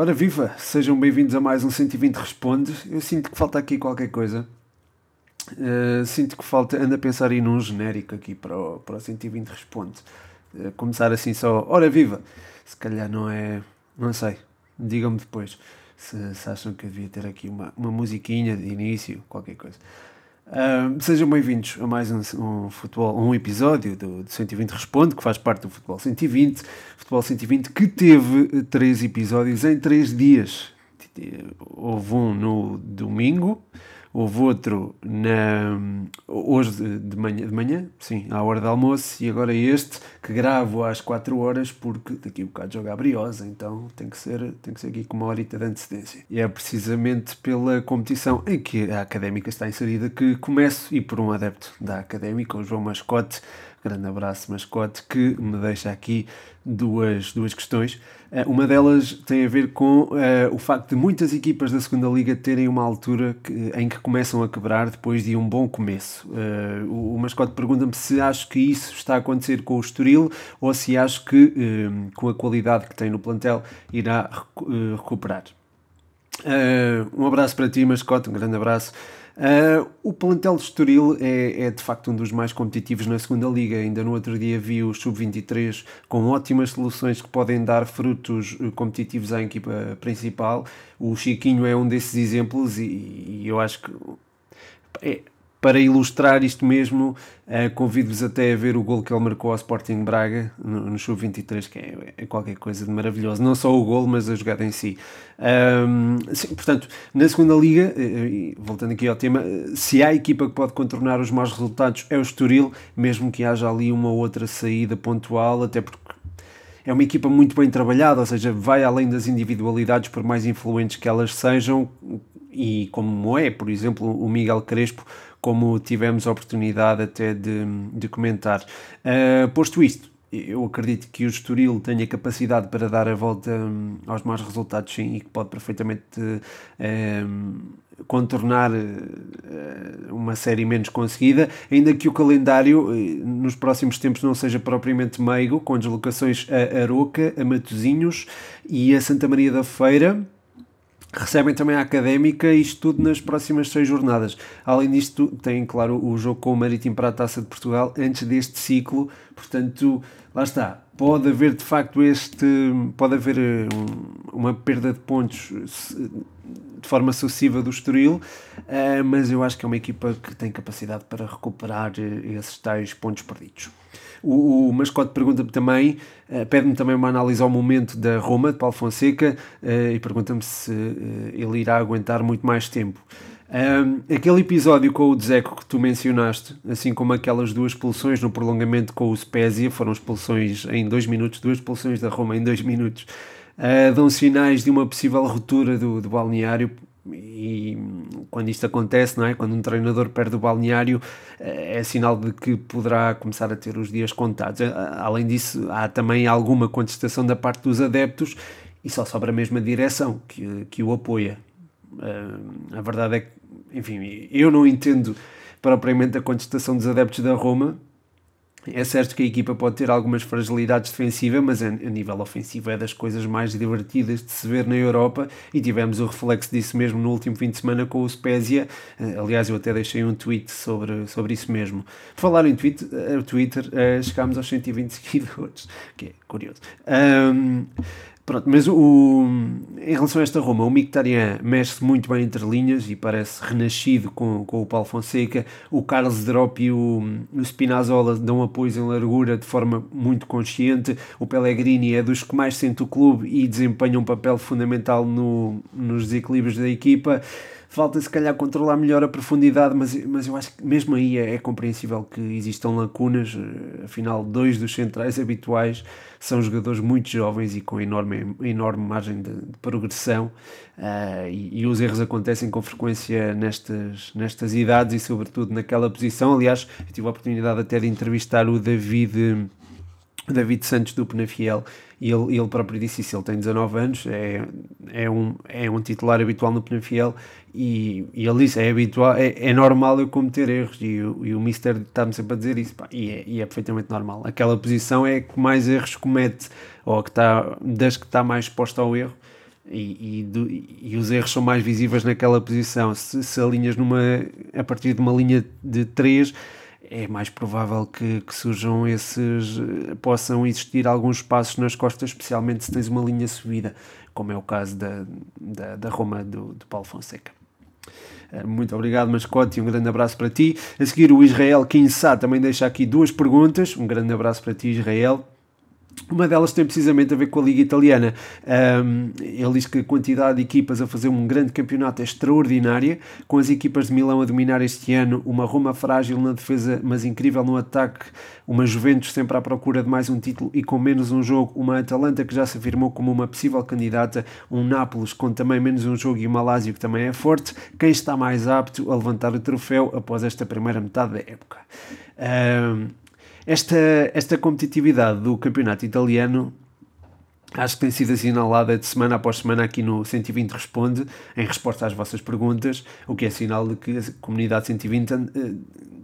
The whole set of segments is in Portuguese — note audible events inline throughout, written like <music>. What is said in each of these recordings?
Ora viva, sejam bem-vindos a mais um 120 Responde. Eu sinto que falta aqui qualquer coisa. Uh, sinto que falta, ando a pensar em um genérico aqui para o, para o 120 Responde. Uh, começar assim só, ora viva. Se calhar não é, não sei, digam-me depois se, se, acham que eu devia ter aqui uma, uma musiquinha de início, qualquer coisa. Sejam bem-vindos a mais um, um, futebol, um episódio do, do 120 Responde, que faz parte do Futebol 120. Futebol 120 que teve três episódios em três dias. Houve um no domingo, Houve outro na, hoje de manhã, de manhã, sim, à hora do almoço, e agora este que gravo às 4 horas, porque daqui a um bocado joga a Briosa, então tem que, ser, tem que ser aqui com uma horita de antecedência. E é precisamente pela competição em que a Académica está inserida que começo, e por um adepto da Académica, o João Mascote, grande abraço Mascote, que me deixa aqui duas, duas questões. Eh, uma delas tem a ver com uh, o facto de muitas equipas da segunda Liga terem uma altura que, em que começam a quebrar depois de um bom começo. Uh, o, o mascote pergunta-me se acho que isso está a acontecer com o Estoril ou se acho que, uh, com a qualidade que tem no plantel, irá recuperar. um abraço para ti, mascote, um grande abraço. Uh, o plantel de Estoril é, é, de facto um dos mais competitivos na segunda liga. Ainda no outro dia vi o Sub-23 com ótimas soluções que podem dar frutos eh, competitivos à equipa principal. O Chiquinho é um desses exemplos e, e eu acho que é, para ilustrar isto mesmo, uh, convido-vos até a ver o gol que ele marcou ao Sporting Braga no, no Sub-23, que é, é, qualquer coisa de maravilhoso. Não só o gol, mas a jogada em si. Um, sim, portanto, na segunda liga, uh, voltando aqui ao tema, se há equipa que pode contornar os maus resultados é o Estoril, mesmo que haja ali uma outra saída pontual, até porque é uma equipa muito bem trabalhada, ou seja, vai além das individualidades, por mais influentes que elas sejam, e como é, por exemplo, o Miguel Crespo, como tivemos a oportunidade até de, de comentar. Uh, posto isto, eu acredito que o Estoril tenha capacidade para dar a volta um, aos maus resultados, sim, e que pode perfeitamente um, contornar uh, uma série menos conseguida, ainda que o calendário uh, nos próximos tempos não seja propriamente meigo, com deslocações a Aroca, a Matozinhos e a Santa Maria da Feira recebem também a académica e tudo nas próximas seis jornadas. Além disto, tem, claro, o jogo com o Marítimo para a Taça de Portugal antes deste ciclo, portanto, lá está. Pode haver de facto este. Pode haver eh, um, uma perda de pontos de forma sucessiva do Estoril, uh, mas eu acho que é uma equipa que tem capacidade para recuperar uh, esses tais pontos perdidos. O, o mascote pergunta-me também, uh, pede-me também uma análise ao momento da Roma, de Paulo Fonseca, e pergunta-me se ele irá aguentar muito mais tempo. Um, aquele episódio com o Dzeko que tu mencionaste, assim como aquelas duas expulsões no prolongamento com o Spezia, foram expulsões em dois minutos, duas expulsões da Roma em dois minutos, uh, dão sinais de uma possível ruptura do, do balneário e quando isto acontece, não é? quando um treinador perde o balneário, eh, é sinal de que poderá começar a ter os dias contados. Eh, além disso, há também alguma contestação da parte dos adeptos e só sobra a mesma direção que, que o apoia. A verdade é que, enfim, eu não entendo propriamente a contestação dos adeptos da Roma, é certo que a equipa pode ter algumas fragilidades defensivas, mas a, nível ofensivo é das coisas mais divertidas de se ver na Europa e tivemos o reflexo disso mesmo no último fim de semana com o Spezia. Eh, aliás, eu até deixei um tweet sobre, sobre isso mesmo. Por falar em tweet, uh, Twitter, uh, chegámos aos 120 seguidores, <laughs> que é curioso. Um, Pronto, mas o, em relação a esta Roma, o Mictarian mexe-se muito bem entre linhas e parece renascido com, com o Paulo Fonseca. O Carlos Drop e o, o Spinazzola dão apoio em largura de forma muito consciente. O Pellegrini é dos que mais sente o clube e desempenha um papel fundamental no, nos desequilíbrios da equipa. Falta se calhar controlar melhor a profundidade, mas, mas eu acho que mesmo aí é, é compreensível que existam lacunas. Afinal, dois dos centrais habituais são jogadores muito jovens e com enorme, enorme margem de, de progressão. Uh, e, e, os erros acontecem com frequência nestas, nestas idades e, sobretudo, naquela posição. Aliás, eu tive a oportunidade até de entrevistar o David. David Santos do Penafiel e ele, ele próprio disse isso, ele tem 19 anos, é, é, um, é um titular habitual no Penafiel e, e ele disse, é habitual, é, é normal eu cometer erros e, e o Mister está-me sempre a dizer isso pá, e, é, e é perfeitamente normal. Aquela posição é que mais erros comete ou que está, das que está mais exposta ao erro e, e, do, e, os erros são mais visíveis naquela posição. Se, se alinhas numa, a partir de uma linha de 3, é mais provável que, que, surjam esses, possam existir alguns espaços nas costas, especialmente se tens uma linha subida, como é o caso da, da, da Roma do, do Paulo Fonseca. Eh, muito obrigado, mascote, e um grande abraço para ti. A seguir, o Israel Kinsá também deixa aqui duas perguntas. Um grande abraço para ti, Israel. Uma delas tem precisamente a ver com a Liga Italiana. Um, ele diz que a quantidade de equipas a fazer um grande campeonato é extraordinária, com as equipas de Milão a dominar este ano, uma Roma frágil na defesa, mas incrível no ataque, uma Juventus sempre à procura de mais um título e com menos um jogo, uma Atalanta que já se afirmou como uma possível candidata, um Nápoles com também menos um jogo e uma Lazio que também é forte. Quem está mais apto a levantar o troféu após esta primeira metade da época? Um, esta, esta competitividade do campeonato italiano acho que tem sido assinalada de semana após semana aqui no 120 Responde, em resposta às vossas perguntas, o que é sinal de que a comunidade 120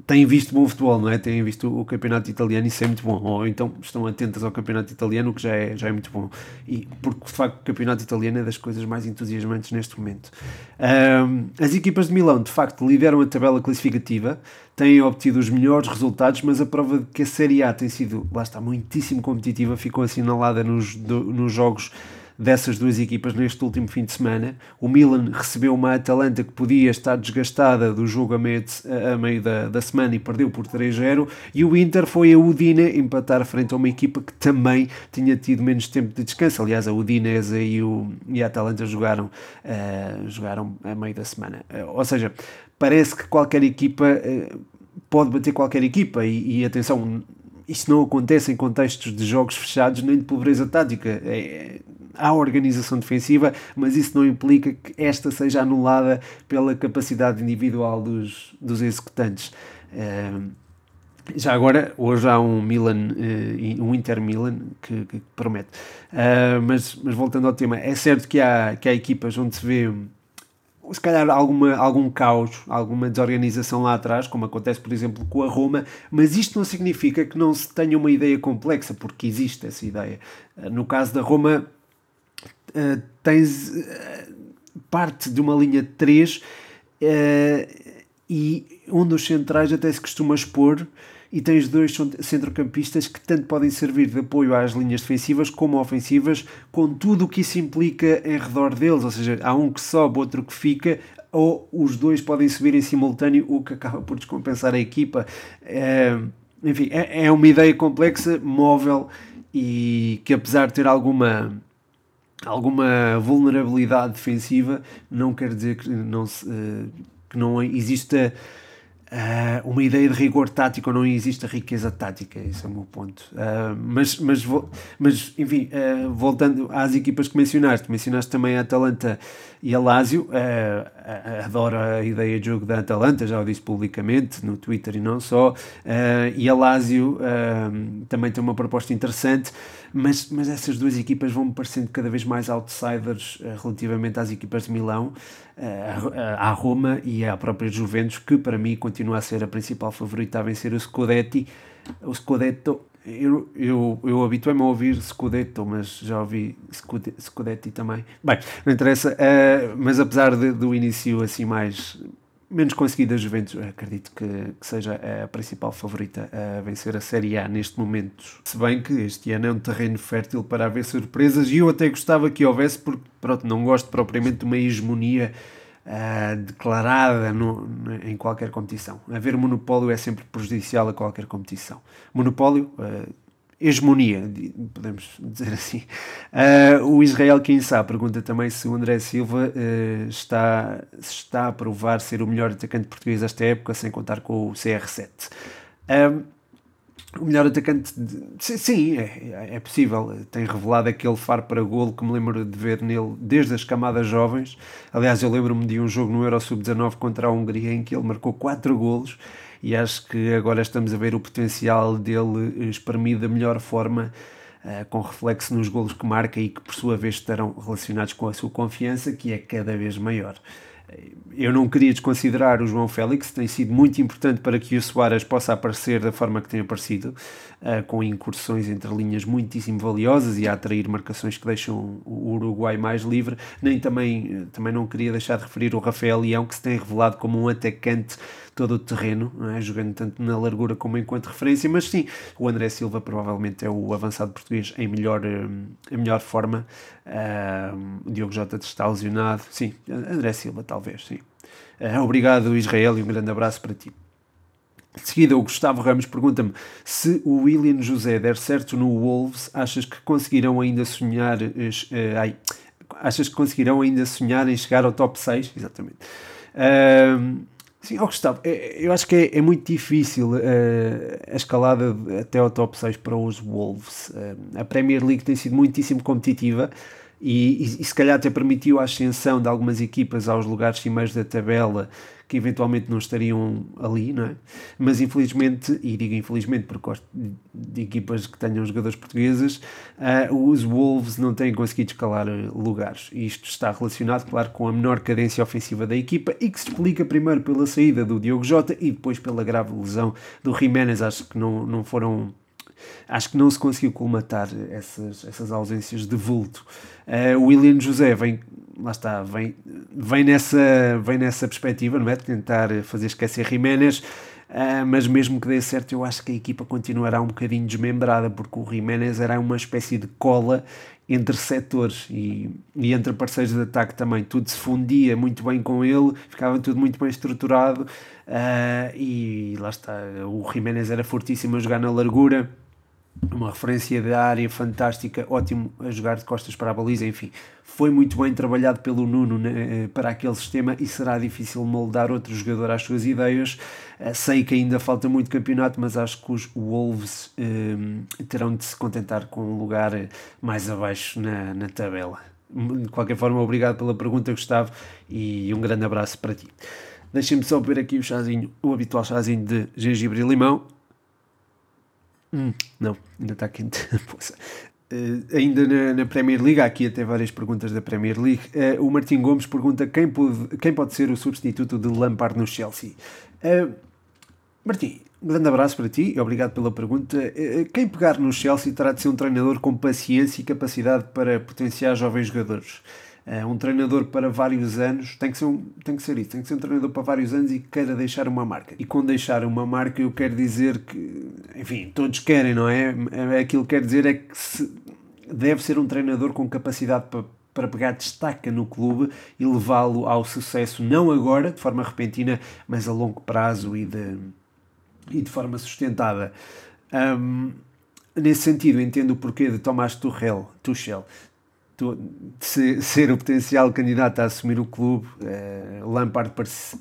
têm visto bom futebol, não é? Têm visto o campeonato italiano e isso é muito bom. Ou então estão atentas ao campeonato italiano, que já é, já é muito bom. E porque de facto o campeonato italiano é das coisas mais entusiasmantes neste momento. Um, as equipas de Milão, de facto, lideram a tabela classificativa, têm obtido os melhores resultados, mas a prova de que a Série A tem sido, lá está, muitíssimo competitiva, ficou assinalada nos, do, nos jogos dessas duas equipas neste último fim de semana. O Milan recebeu uma Atalanta que podia estar desgastada do jogo a meio, de, a meio da, da semana e perdeu por 3-0. E o Inter foi a Udine empatar frente a uma equipa que também tinha tido menos tempo de descanso. Aliás, a Udinese e, o, e a Atalanta jogaram, uh, jogaram a meio da semana. Uh, ou seja, parece que qualquer equipa uh, pode bater qualquer equipa. E, e atenção, isso não acontece em contextos de jogos fechados nem de pobreza tática. É, há organização defensiva, mas isso não implica que esta seja anulada pela capacidade individual dos, dos executantes. Uh, já agora, hoje há um Milan, uh, um Inter Milan que, que promete. Uh, mas, mas voltando ao tema, é certo que há, que há equipas onde se vê se calhar alguma, algum caos, alguma desorganização lá atrás, como acontece, por exemplo, com a Roma, mas isto não significa que não se tenha uma ideia complexa, porque existe essa ideia. No caso da Roma, uh, tens uh, parte de uma linha de 3 uh, e um dos centrais até se costuma expor e tens dois centrocampistas que tanto podem servir de apoio às linhas defensivas como ofensivas, com tudo o que isso implica em redor deles, ou seja, há um que sobe, outro que fica, ou os dois podem subir em simultâneo, o que acaba por descompensar a equipa. É, enfim, é, é uma ideia complexa, móvel e que apesar de ter alguma alguma vulnerabilidade defensiva, não quer dizer que não, se, uh, que não exista uh, uma ideia de rigor tático não exista riqueza tática, esse é o meu ponto. Uh, mas, mas, mas, enfim, voltando às equipas que mencionaste, mencionaste também a Atalanta e a Lazio, adoro a ideia de jogo da Atalanta, já o disse publicamente no Twitter e não só, e a Lazio também tem uma proposta interessante mas, mas essas duas equipas vão-me parecendo cada vez mais outsiders uh, relativamente às equipas de Milão, uh, à Roma e à própria Juventus, que para mim continua a ser a principal favorita a vencer o Scudetti. O Scudetto, eu, eu, eu habituei-me a ouvir Scudetto, mas já ouvi Scudetti também. Bem, não interessa, uh, mas apesar de, do início assim mais menos conseguida a Juventus, acredito que, que, seja a principal favorita a vencer a Série A neste momento. Se bem que este ano é um terreno fértil para haver surpresas e eu até gostava que houvesse, porque pronto, não gosto propriamente de uma hegemonia uh, declarada no, em qualquer competição. Haver monopólio é sempre prejudicial a qualquer competição. Monopólio. Uh, hegemonia, podemos dizer assim. Uh, o Israel Kinsá pergunta também se o André Silva uh, está, está a provar ser o melhor atacante português desta época, sem contar com o CR7. Uh, o melhor atacante, de, sim, é, é, possível. Tem revelado aquele faro para golo que me lembro de ver nele desde as camadas jovens. Aliás, eu lembro-me de um jogo no Euro Sub-19 contra a Hungria em que ele marcou 4 golos e acho que agora estamos a ver o potencial dele espremido da melhor forma, uh, com reflexo nos golos que marca e que por sua vez estarão relacionados com a sua confiança, que é cada vez maior. eu não queria desconsiderar o João Félix, tem sido muito importante para que o Soares possa aparecer da forma que tem aparecido, uh, com incursões entre linhas muitíssimo valiosas e a atrair marcações que deixam o Uruguai mais livre. Nem também, eh, também não queria deixar de referir o Rafael Leão, que se tem revelado como um atacante todo o terreno, é? jogando tanto na largura como enquanto referência, mas sim, o André Silva provavelmente é o avançado português em melhor, em melhor forma. Uh, o Diogo Jota está lesionado, sim, André Silva talvez, sim. Uh, obrigado Israel e um grande abraço para ti. De seguida, o Gustavo Ramos pergunta-me se o William José der certo no Wolves, achas que conseguirão ainda sonhar. Uh, ai, achas que conseguirão ainda sonhar em chegar ao top 6? Exatamente. Uh, Sim, oh Gustavo, é, eu acho que é, é muito difícil uh, a escalada até ao top 6 para os Wolves. A Premier League tem sido muitíssimo competitiva e, e, e, se calhar até permitiu a ascensão de algumas equipas aos lugares cimeiros da tabela que eventualmente não estariam ali, não é? Mas infelizmente, e digo infelizmente porque gosto de equipas que tenham jogadores portugueses, uh, os Wolves não têm conseguido escalar eh, lugares. Isto está relacionado, claro, com a menor cadência ofensiva da equipa e que se explica primeiro pela saída do Diogo Jota e depois pela grave lesão do Jiménez. Acho que não, não foram acho que não se conseguiu colmatar essas, essas ausências de vulto. Uh, o William José vem, lá está, vem, vem, nessa, vem nessa perspectiva, não é? De tentar fazer esquecer Jiménez. Uh, mas mesmo que dê certo, eu acho que a equipa continuará um bocadinho desmembrada, porque o Jiménez era uma espécie de cola entre setores e, e entre parceiros de ataque também. Tudo se fundia muito bem com ele, ficava tudo muito bem estruturado uh, e lá está. O Jiménez era fortíssimo a jogar na largura uma referência da área fantástica, ótimo a jogar de costas para a baliza, enfim, foi muito bem trabalhado pelo Nuno né, para aquele sistema e será difícil moldar outro jogador às suas ideias. Eh, sei que ainda falta muito campeonato, mas acho que os Wolves eh, terão de se contentar com um lugar mais abaixo na, na tabela. De qualquer forma, obrigado pela pergunta, Gustavo, e um grande abraço para ti. Deixem-me só beber aqui o chazinho, o habitual chazinho de gengibre e limão Hum, não, ainda está quente. <laughs> Uh, ainda na, na, Premier League, há aqui até várias perguntas da Premier League. Uh, o Martim Gomes pergunta quem pode, quem pode ser o substituto de Lampard no Chelsea. Uh, Martim, um grande abraço para ti e obrigado pela pergunta. quem pegar no Chelsea terá de ser um treinador com paciência e capacidade para potenciar jovens jogadores. Uh, um treinador para vários anos tem que, ser um, tem que ser isso, tem que ser um treinador para vários anos e que queira deixar uma marca. E com deixar uma marca eu quero dizer que, enfim, todos querem, não é? é aquilo que quer dizer é que se, deve ser um treinador com capacidade para, para pegar destaca no clube e levá-lo ao sucesso, não agora, de forma repentina, mas a longo prazo e de, e de forma sustentada. Um, nesse sentido, entendo o porquê de Tomás Tuchel, Tuchel de ser o potencial candidato a assumir o clube. Uh, Lampard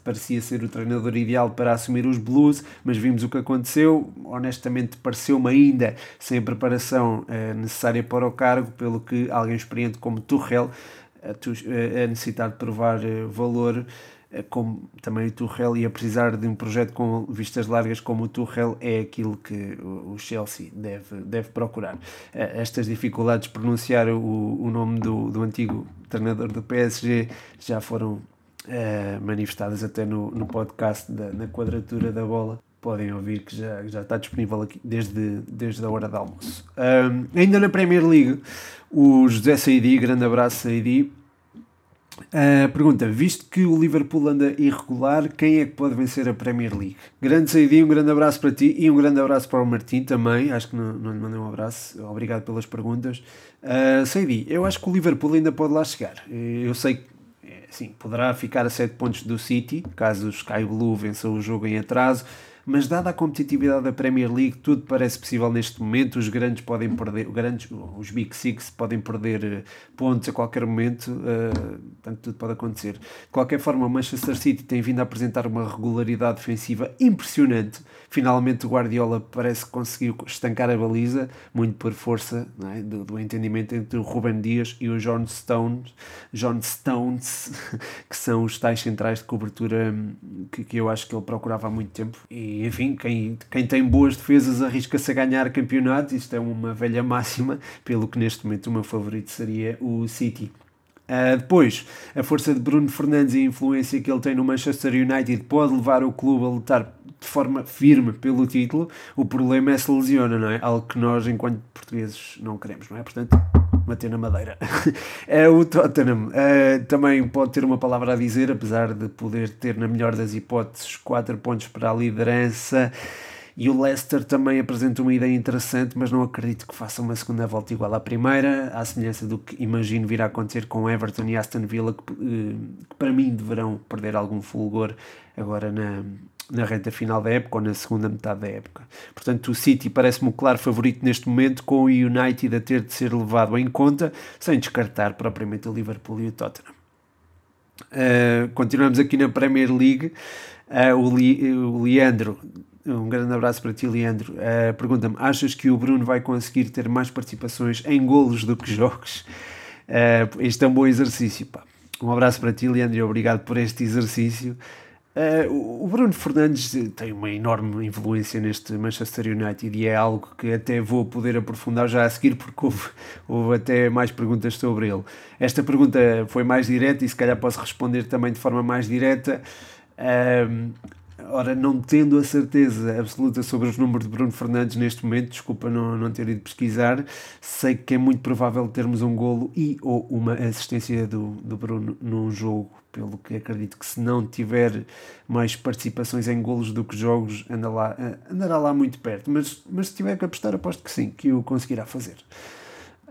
parecia ser o treinador ideal para assumir os Blues, mas vimos o que aconteceu. Honestamente, pareceu-me ainda sem a preparação uh, necessária para o cargo, pelo que alguém experiente como Tuchel, uh, a necessitar de provar valor como também o Tuchel ia precisar de um projeto com vistas largas como o Tuchel é aquilo que o Chelsea deve, deve procurar. É, estas dificuldades de pronunciar o, o nome do, do antigo treinador do PSG já foram é, manifestadas até no, no podcast da, na quadratura da bola. Podem ouvir que já, já está disponível aqui desde, desde a hora de almoço. Um, ainda na Premier League, o José Saidi, grande abraço Saidi, Uh, pergunta, visto que o Liverpool anda irregular, quem é que pode vencer a Premier League? Grande saída, um grande abraço para ti e um grande abraço para o Martim também, acho que não, não lhe mandei um abraço, obrigado pelas perguntas. Uh, Saidi, eu acho que o Liverpool ainda pode lá chegar, eu sei que sim, poderá ficar a 7 pontos do City, caso o Sky Blue vença o jogo em atraso, mas dada a competitividade da Premier League, tudo parece possível neste momento. Os grandes podem perder, os, grandes, os Big Six podem perder eh, pontos a qualquer momento, uh, portanto, tudo pode acontecer. De qualquer forma, o Manchester City tem vindo a apresentar uma regularidade defensiva impressionante. Finalmente, o Guardiola parece que conseguiu estancar a baliza, muito por força é? do, do, entendimento entre o Ruben Dias e o John Stones, John Stones, <laughs> que são os tais centrais de cobertura hum, que, que eu acho que ele procurava há muito tempo. E enfim, quem, quem tem boas defesas arrisca-se a ganhar campeonatos, isto é uma velha máxima, pelo que neste momento o meu favorito seria o City. Uh, depois, a força de Bruno Fernandes e a influência que ele tem no Manchester United pode levar o clube a lutar de forma firme pelo título. O problema é se lesiona, não é? Algo que nós, enquanto portugueses, não queremos, não é? Portanto, bater na madeira. <laughs> é, o Tottenham uh, também pode ter uma palavra a dizer, apesar de poder ter, na melhor das hipóteses, 4 pontos para a liderança. E o Leicester também apresenta uma ideia interessante, mas não acredito que faça uma segunda volta igual à primeira, à semelhança do que imagino vir a acontecer com Everton e Aston Villa, que, eh, que para mim deverão perder algum fulgor agora na, na reta final da época ou na segunda metade da época. Portanto, o City parece-me o claro favorito neste momento, com o United a ter de ser levado em conta, sem descartar propriamente o Liverpool e o Tottenham. Uh, continuamos aqui na Premier League. Uh, o, Li, o Leandro um grande abraço para ti, Leandro. Uh, Pergunta-me: achas que o Bruno vai conseguir ter mais participações em golos do que jogos? Uh, este é um bom exercício. Pá. Um abraço para ti, Leandro, e obrigado por este exercício. Uh, o Bruno Fernandes tem uma enorme influência neste Manchester United e é algo que até vou poder aprofundar já a seguir, porque houve, houve até mais perguntas sobre ele. Esta pergunta foi mais direta e se calhar posso responder também de forma mais direta. Uh, Ora, não tendo a certeza absoluta sobre os números de Bruno Fernandes neste momento, desculpa não, não ter ido pesquisar, sei que é muito provável termos um golo e ou uma assistência do, do Bruno num jogo, pelo que acredito que se não tiver mais participações em golos do que jogos, anda lá, andará lá muito perto. Mas, mas se tiver que apostar, aposto que sim, que o conseguirá fazer.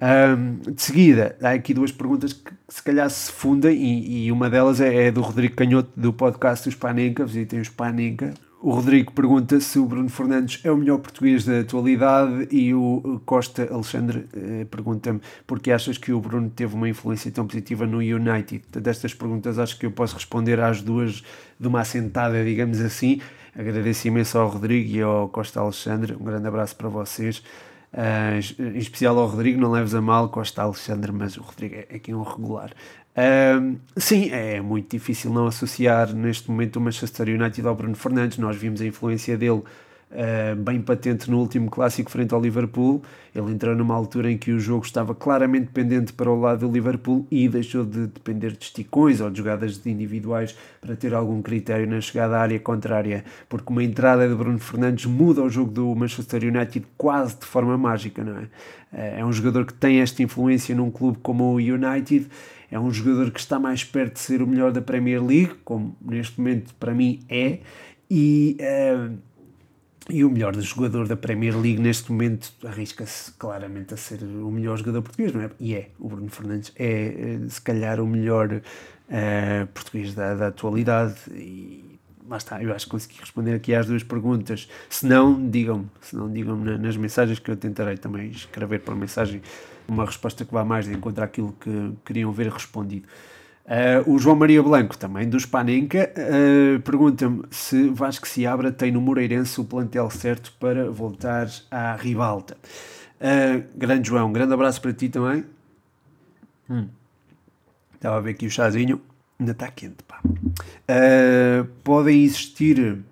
Um, de seguida, há aqui duas perguntas que se calhar se fundem, e, e uma delas é, é, do Rodrigo Canhoto, do podcast Os Panenka. Visitem os Panenka. O Rodrigo pergunta se o Bruno Fernandes é o melhor português da atualidade e o Costa Alexandre eh, pergunta-me porque achas que o Bruno teve uma influência tão positiva no United. Destas perguntas acho que eu posso responder às duas de uma assentada, digamos assim. Agradeço imenso ao Rodrigo e ao Costa Alexandre. Um grande abraço para vocês. Uh, em especial ao Rodrigo, não leves a mal, Costa Alexandre, mas o Rodrigo é, é aqui um regular. Uh, sim, é muito difícil não associar neste momento o Manchester United ao Bruno Fernandes. Nós vimos a influência dele uh, bem patente no último clássico frente ao Liverpool. Ele entrou numa altura em que o jogo estava claramente pendente para o lado do Liverpool e deixou de depender de esticões ou de jogadas de individuais para ter algum critério na chegada à área contrária, porque uma entrada de Bruno Fernandes muda o jogo do Manchester United quase de forma mágica, não é? Eh, é um jogador que tem esta influência num clube como o United é um jogador que está mais perto de ser o melhor da Premier League, como neste momento para mim é, e uh, e o melhor jogador da Premier League neste momento arrisca-se claramente a ser o melhor jogador português, não é? E é, o Bruno Fernandes é, é se calhar o melhor uh, português da, da atualidade e lá está, eu acho que consegui responder aqui às duas perguntas. Se não, digam-me, se não, digam-me nas mensagens que eu tentarei também escrever por mensagem uma resposta que vá mais de encontro àquilo que queriam ver respondido. Uh, o João Maria Blanco, também do Spanenka, uh, pergunta-me se Vasco Seabra tem no Moreirense o plantel certo para voltar à ribalta. Uh, grande João, grande abraço para ti também. Hum. Estava a ver aqui o chazinho, ainda está quente. Pá. podem existir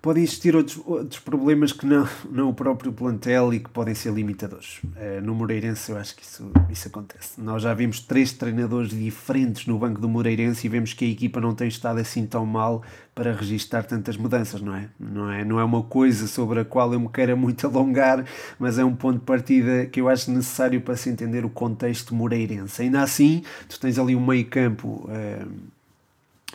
podem existir outros, outros problemas que não, não o próprio plantel e que podem ser limitadores. Uh, no Moreirense eu acho que isso, isso acontece. Nós já vimos três treinadores diferentes no banco do Moreirense e vemos que a equipa não tem estado assim tão mal para registar tantas mudanças, não é? Não é, não é uma coisa sobre a qual eu me queira muito <laughs> alongar, mas é um ponto de partida que eu acho necessário para se entender o contexto moreirense. Ainda assim, tu tens ali um meio campo... Uh,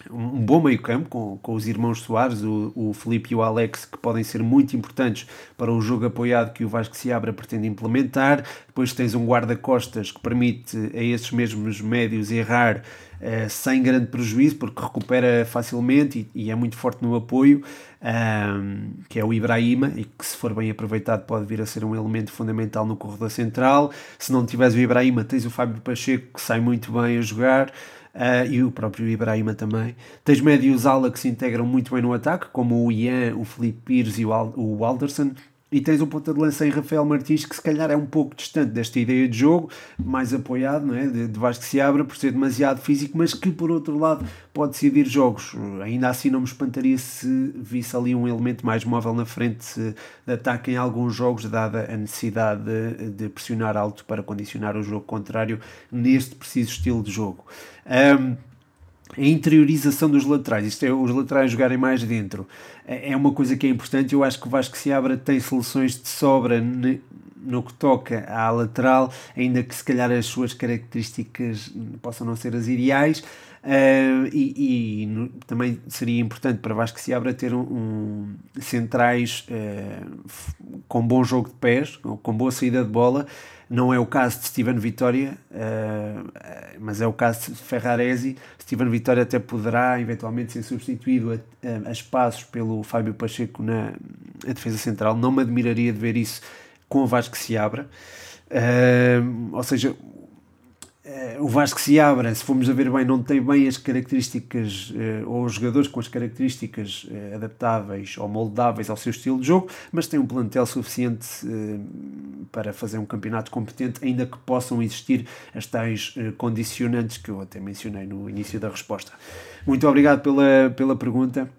um bom meio campo com, com os irmãos Soares, o, o Felipe e o Alex, que podem ser muito importantes para o jogo apoiado que o Vasco se abra pretende implementar. Depois tens um guarda-costas que permite a esses mesmos médios errar uh, sem grande prejuízo, porque recupera facilmente e, e é muito forte no apoio, um, que é o Ibrahima, e que se for bem aproveitado pode vir a ser um elemento fundamental no corredor central. Se não tiveres o Ibrahima, tens o Fábio Pacheco, que sai muito bem a jogar uh, e o próprio Ibrahima também. Tens médios ala que se integram muito bem no ataque, como o Ian, o Felipe Pires e o, Al o Alderson. E tens um ponta de lança em Rafael Martins que se calhar é um pouco distante desta ideia de jogo, mais apoiado, não é? de, de Vasco se abra por ser demasiado físico, mas que por outro lado pode decidir jogos. Ainda assim não me espantaria se visse ali um elemento mais móvel na frente de ataque em alguns jogos, dada a necessidade de, de pressionar alto para condicionar o jogo contrário neste preciso estilo de jogo. Um, a interiorização dos laterais, isto é, os laterais jogarem mais dentro, é, é uma coisa que é importante. Eu acho que o Vasco Seabra tem soluções de sobra no que toca à lateral, ainda que se calhar as suas características possam não ser as ideais. Uh, e, e no, também seria importante para Vasco Seabra ter um, um centrais uh, com bom jogo de pés, com boa saída de bola. Não é o caso de Steven Vitória, uh, mas é o caso de Ferraresi. Steven Vitória até poderá eventualmente ser substituído a, a, a espaços pelo Fábio Pacheco na defesa central. Não me admiraria de ver isso com o Vasco se abra. Uh, ou seja, o Vasco se abra, se formos a ver bem, não tem bem as características, uh, ou os jogadores com as características adaptáveis ou moldáveis ao seu estilo de jogo, mas tem um plantel suficiente para fazer um campeonato competente, ainda que possam existir as tais condicionantes que eu até mencionei no início da resposta. Muito obrigado pela, pela pergunta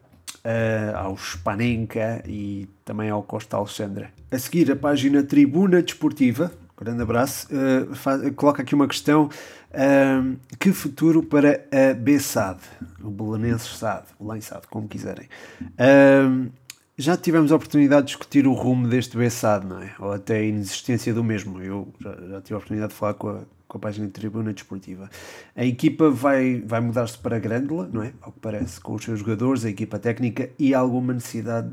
uh, ao Spanenka e também ao Costa Alexandra. A seguir, a página Tribuna Desportiva, grande abraço, uh, faz, coloca aqui uma questão: uh, que futuro para a BSAD? O Belenenses SAD, Belém SAD, como quiserem. Uh, já tivemos a oportunidade de discutir o rumo deste BSAD, não é? Ou até a inexistência do mesmo. Eu já, já tive a oportunidade de falar com a, com a página de Tribuna Desportiva. A equipa vai, vai mudar-se para Grândola, não é? Ao que parece, com os seus jogadores, a equipa técnica e alguma necessidade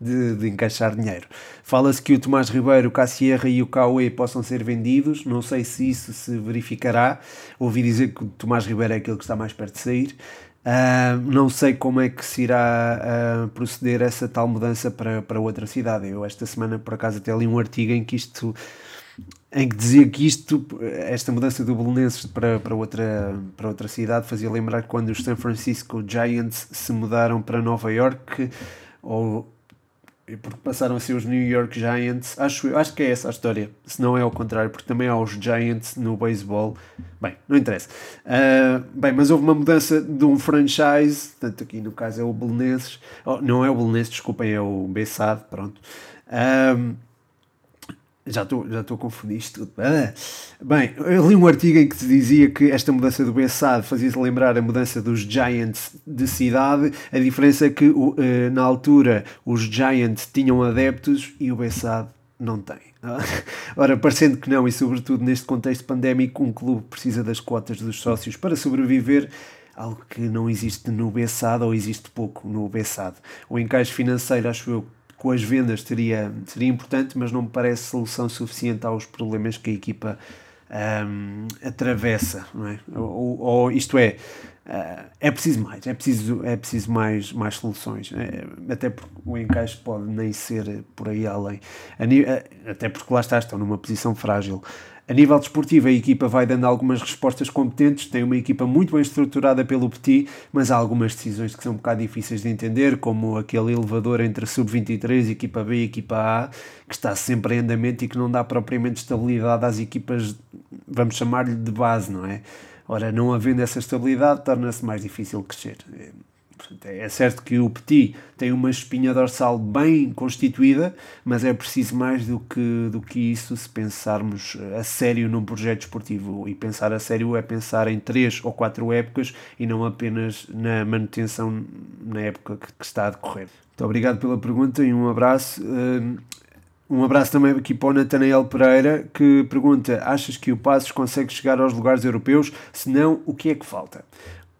de, de, de encaixar dinheiro. Fala-se que o Tomás Ribeiro, o Cassierra e o Cauê possam ser vendidos, não sei se isso se verificará. Ouvi dizer que o Tomás Ribeiro é aquele que está mais perto de sair. Uh, não sei como é que se irá uh, proceder essa tal mudança para, para outra cidade. Eu esta semana, por acaso, até li um artigo em que isto em que dizia que isto, esta mudança do Belenenses para, para, outra, para outra cidade fazia lembrar quando os San Francisco Giants se mudaram para Nova York, ou porque passaram a ser os New York Giants, acho, acho que é essa a história, se não é ao contrário, porque também há os Giants no beisebol, bem, não interessa. Uh, bem, mas houve uma mudança de um franchise, tanto aqui no caso é o Belenenses, oh, não é o Belenenses, desculpem, é o Bessade, pronto. Uh, já estou já estou a confundir isto tudo. Ah, bem, eu li um artigo em que se dizia que esta mudança do Bessade fazia-se lembrar a mudança dos Giants de cidade. A diferença é que uh, na altura os Giants tinham adeptos e o Bessade não tem. <laughs> Ora, parecendo que não, e sobretudo neste contexto pandémico, um clube precisa das cotas dos sócios para sobreviver, algo que não existe no Bessade ou existe pouco no Bessade. O encaixe financeiro, acho eu, com as vendas seria, seria importante, mas não me parece solução suficiente aos problemas que a equipa um, atravessa, não é? Ou, ou isto é, uh, é preciso mais, é preciso, é preciso mais, mais soluções, é, até porque o encaixe pode nem ser por aí além, até porque lá está, estão numa posição frágil. A nível desportivo, a equipa vai dando algumas respostas competentes, tem uma equipa muito bem estruturada pelo Petit, mas há algumas decisões que são um bocado difíceis de entender, como aquele elevador entre a sub-23, equipa B e equipa A, que está sempre em andamento e que não dá propriamente estabilidade às equipas, vamos chamar-lhe de base, não é? Ora, não havendo essa estabilidade, torna-se mais difícil crescer. É certo que o Petit tem uma espinha dorsal bem constituída, mas é preciso mais do que, do que isso se pensarmos a sério num projeto esportivo. E pensar a sério é pensar em três ou quatro épocas e não apenas na manutenção na época que, que está a decorrer. Muito obrigado pela pergunta e um abraço. Hum, um abraço também aqui para o Natanael Pereira, que pergunta: Achas que o Passos consegue chegar aos lugares europeus? Se não, o que é que falta?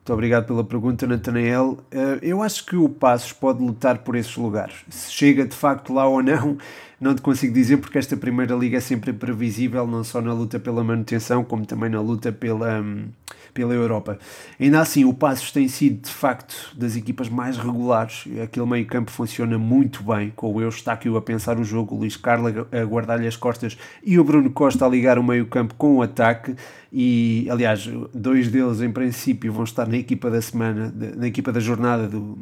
Muito obrigado pela pergunta, Natanael. Eh, eu acho que o Passos pode lutar por esses lugares. Se chega de facto lá ou não, não te consigo dizer, porque esta Primeira Liga é sempre previsível, não só na luta pela manutenção, como também na luta pela, hum, pela Europa. Ainda assim, o Passos tem sido de facto das equipas mais regulares. Aquele meio-campo funciona muito bem, com o Eustáquio a pensar o jogo, o Luís Carla a guardar-lhe as costas e o Bruno Costa a ligar o meio-campo com o ataque. E aliás, dois deles em princípio vão estar na equipa da semana, na equipa da jornada do,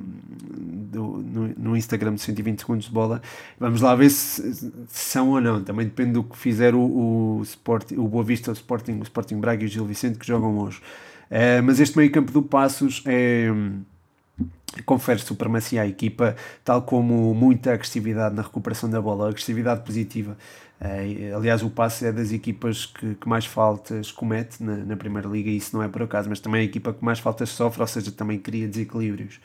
no, no Instagram de 120 segundos de bola. Vamos lá ver se, se são ou não. Também depende do que fizer o, o, Sport, o Boa Vista, o Sporting, o Sporting Braga e o Gil Vicente que jogam hoje. Uh, mas este meio campo do Passos é confere supremacia à equipa, tal como muita agressividade na recuperação da bola, agressividade positiva. Uh, aliás, o passe é das equipas que, que mais faltas comete na, na, Primeira Liga, e isso não é por acaso, mas também é a equipa que mais faltas sofre, ou seja, também cria desequilíbrios.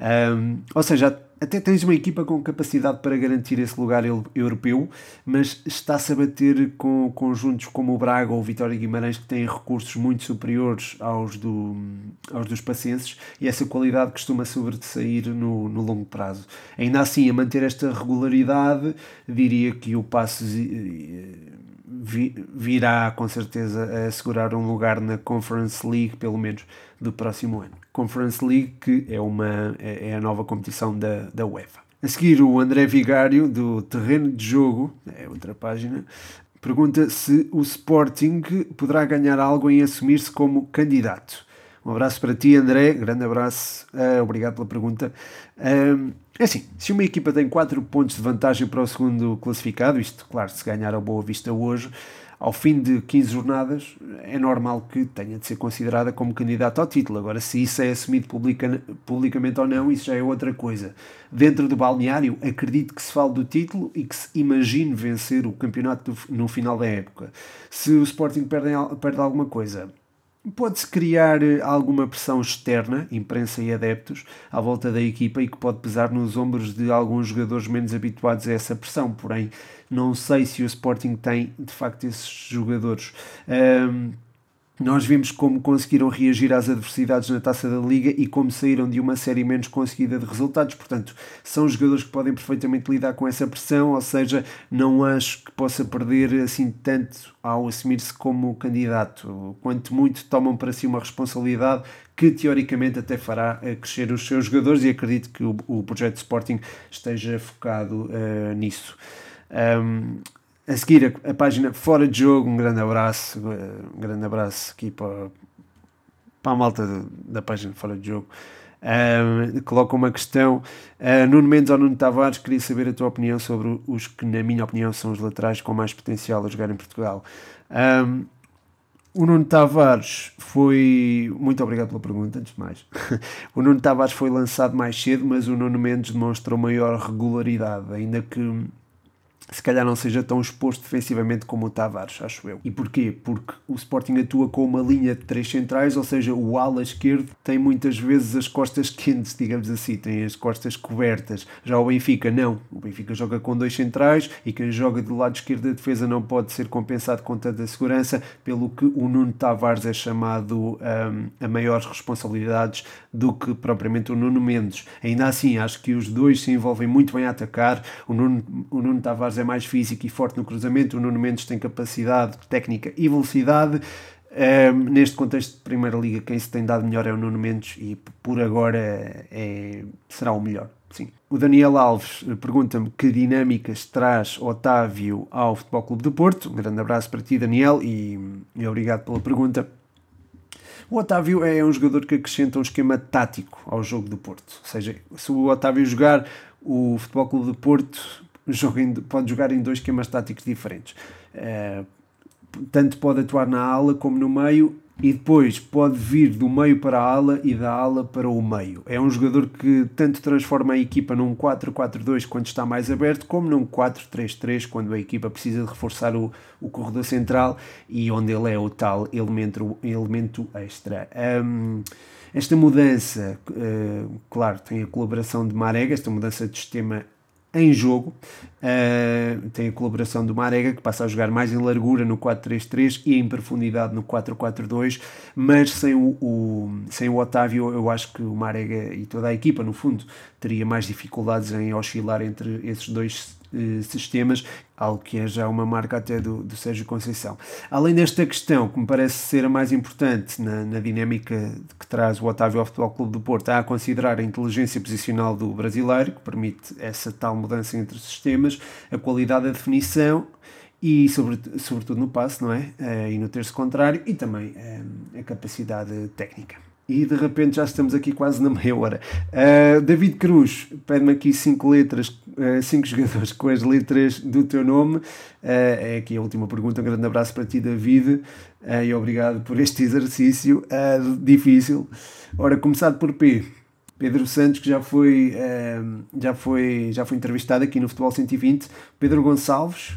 Um, ou seja, até tens uma equipa com capacidade para garantir esse lugar europeu, mas está-se a bater com conjuntos como o Braga ou o Vitória Guimarães que têm recursos muito superiores aos, do, aos dos pacenses e essa qualidade costuma sobressair no, no longo prazo. Ainda assim, a manter esta regularidade, diria que o Passos virá com certeza a assegurar um lugar na Conference League, pelo menos do próximo ano. Conference League, que é, uma, é, é a nova competição da, da UEFA. A seguir, o André Vigário, do Terreno de Jogo, é outra página, pergunta se o Sporting poderá ganhar algo em assumir-se como candidato. Um abraço para ti, André. Grande abraço. Uh, obrigado pela pergunta. Uh, é assim, se uma equipa tem 4 pontos de vantagem para o segundo classificado, isto, claro, se ganhar a Boa Vista hoje, ao fim de 15 jornadas, é normal que tenha de ser considerada como candidata ao título. Agora, se isso é assumido publica, publicamente ou não, isso já é outra coisa. Dentro do balneário, acredito que se fale do título e que se imagine vencer o campeonato no final da época. Se o Sporting perde, perde alguma coisa, Pode-se criar eh, alguma pressão externa, imprensa e adeptos, à volta da equipa e que pode pesar nos ombros de alguns jogadores menos habituados a essa pressão. Porém, não sei se o Sporting tem de facto esses jogadores. Um, nós vimos como conseguiram reagir às adversidades na taça da Liga e como saíram de uma série menos conseguida de resultados. Portanto, são jogadores que podem perfeitamente lidar com essa pressão, ou seja, não acho que possa perder assim tanto ao assumir-se como candidato. Quanto muito tomam para si uma responsabilidade que teoricamente até fará crescer os seus jogadores e acredito que o, o projeto Sporting esteja focado uh, nisso. Um, a seguir, a, a, página Fora de Jogo, um grande abraço, um grande abraço aqui para, para a malta da página Fora de Jogo. Um, coloca uma questão. Uh, Nuno Mendes ou Nuno Tavares, queria saber a tua opinião sobre os que, na minha opinião, são os laterais com mais potencial a jogar em Portugal. Um, o Nuno Tavares foi. Muito obrigado pela pergunta, antes de mais. <laughs> o Nuno Tavares foi lançado mais cedo, mas o Nuno Mendes demonstrou maior regularidade, ainda que se calhar não seja tão exposto defensivamente como o Tavares, acho eu. E porquê? Porque o Sporting atua com uma linha de três centrais, ou seja, o ala esquerdo tem muitas vezes as costas quentes, digamos assim, tem as costas cobertas. Já o Benfica não. O Benfica joga com dois centrais e quem joga do lado esquerdo da defesa não pode ser compensado com tanta segurança, pelo que o Nuno Tavares é chamado um, a maiores responsabilidades do que propriamente o Nuno Mendes. Ainda assim, acho que os dois se envolvem muito bem a atacar. O Nuno, o Nuno Tavares é mais físico e forte no cruzamento, o Nuno Mendes tem capacidade técnica e velocidade. Um, neste contexto de Primeira Liga, quem se tem dado melhor é o Nuno Mendes e por agora é, será o melhor. Sim. O Daniel Alves pergunta-me que dinâmicas traz Otávio ao Futebol Clube do Porto. Um grande abraço para ti, Daniel, e, e obrigado pela pergunta. O Otávio é um jogador que acrescenta um esquema tático ao jogo do Porto. Ou seja, se o Otávio jogar, o Futebol Clube do Porto <laughs> pode jogar em dois esquemas táticos diferentes. Uh, tanto pode atuar na ala como no meio e depois pode vir do meio para a ala e da ala para o meio. É um jogador que tanto transforma a equipa num 4-4-2 quando está mais aberto, como num 4-3-3 quando a equipa precisa de reforçar o, o corredor central e onde ele é o tal elemento, elemento extra. Um, esta mudança, uh, claro, tem a colaboração de Marega, esta mudança de sistema em jogo. Uh, tem a colaboração do Marega, que passa a jogar mais em largura no 4-3-3 e em profundidade no 4-4-2, mas sem o, o, sem o Otávio, eu acho que o Marega e toda a equipa, no fundo, teria mais dificuldades em oscilar entre esses dois uh, sistemas, algo que é já uma marca até do, do Sérgio Conceição. Além desta questão, que me parece ser a mais importante na, na dinâmica que traz o Otávio ao Futebol Clube do Porto, há a considerar a inteligência posicional do brasileiro, que permite essa tal mudança entre sistemas, a qualidade da definição e sobretudo, sobretudo no passe, não é? Uh, e no terço contrário, e também uh, a capacidade técnica. e de repente já estamos aqui quase na meia hora. Uh, David Cruz pede-me aqui cinco letras, uh, cinco <laughs> jogadores com as letras do teu nome. É aqui a última pergunta. Um grande abraço para ti, David, e obrigado por este <laughs> exercício difícil. Ora, começado por P. Pedro Santos, que já foi, já foi, já foi entrevistado aqui no Futebol 120. Pedro Gonçalves,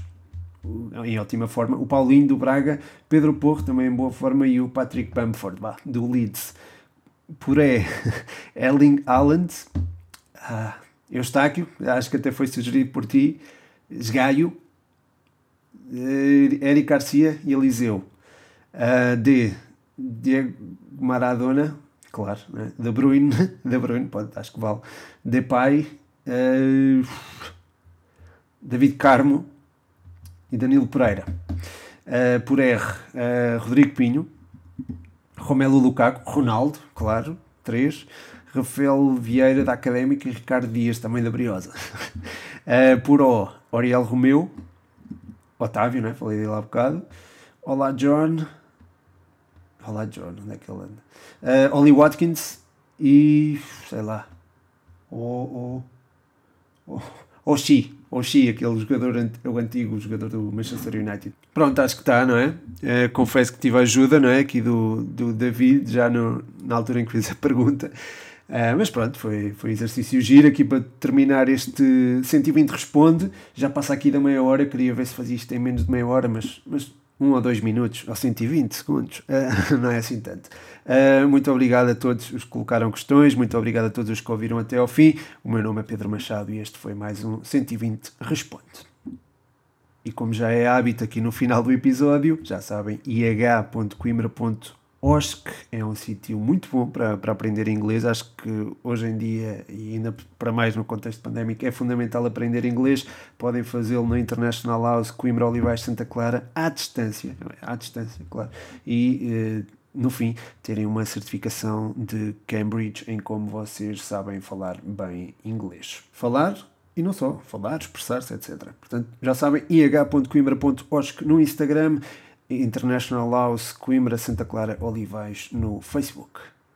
em ótima forma. O Paulinho do Braga, Pedro Porro também em boa forma e o Patrick Bamford, do Leeds por E. <laughs> Erling Haaland, ah, Eustáquio, acho que até foi sugerido por ti, Esgaio, Eric Garcia e Eliseu. Uh, D. Diego Maradona, claro, né? De Bruyne, <laughs> De Bruyne, pode, acho que vale. Depay, uh, David Carmo e Danilo Pereira. Uh, por R, uh, Rodrigo Pinho, Romelu Lukaku, Ronaldo, claro, 3. Rafael Vieira da Académica e Ricardo Dias, também da Briosa. uh, <laughs> por O, Oriel Romeu, Otávio, né? falei dele há bocado. Olá John. Olá John, onde é que ele anda? Uh, Oli Watkins e sei lá. O. O. Oxi, Oxi, aquele jogador, o antigo jogador do Manchester United. Pronto, acho que está, não é? é? confesso que tive ajuda, não é? Aqui do, do David, já no, na altura em que fiz a pergunta. Uh, mas pronto, foi, foi exercício giro aqui para terminar este 120 Responde. Já passa aqui da meia hora, queria ver se fazia isto em menos de meia hora, mas, mas um ou dois minutos, ou 120 segundos, uh, <laughs> não é assim tanto. Uh, muito obrigado a todos os que colocaram questões, muito obrigado a todos os que ouviram até ao fim. O meu nome é Pedro Machado e este foi mais um 120 Responde. E como já é hábito aqui no final do episódio, já sabem, ih.coimbra.com OSC é um sítio muito bom para, para aprender inglês. Acho que hoje em dia, e ainda para mais no contexto pandémico, é fundamental aprender inglês. Podem fazê-lo na International House, Coimbra, Olivais, Santa Clara, à distância. É? À distância, claro. E, eh, no fim, terem uma certificação de Cambridge em como vocês sabem falar bem inglês. Falar e não só, falar, expressar-se, etc. Portanto, já sabem, ih.coimbra.osc no Instagram International House Coimbra Santa Clara Olivais no Facebook.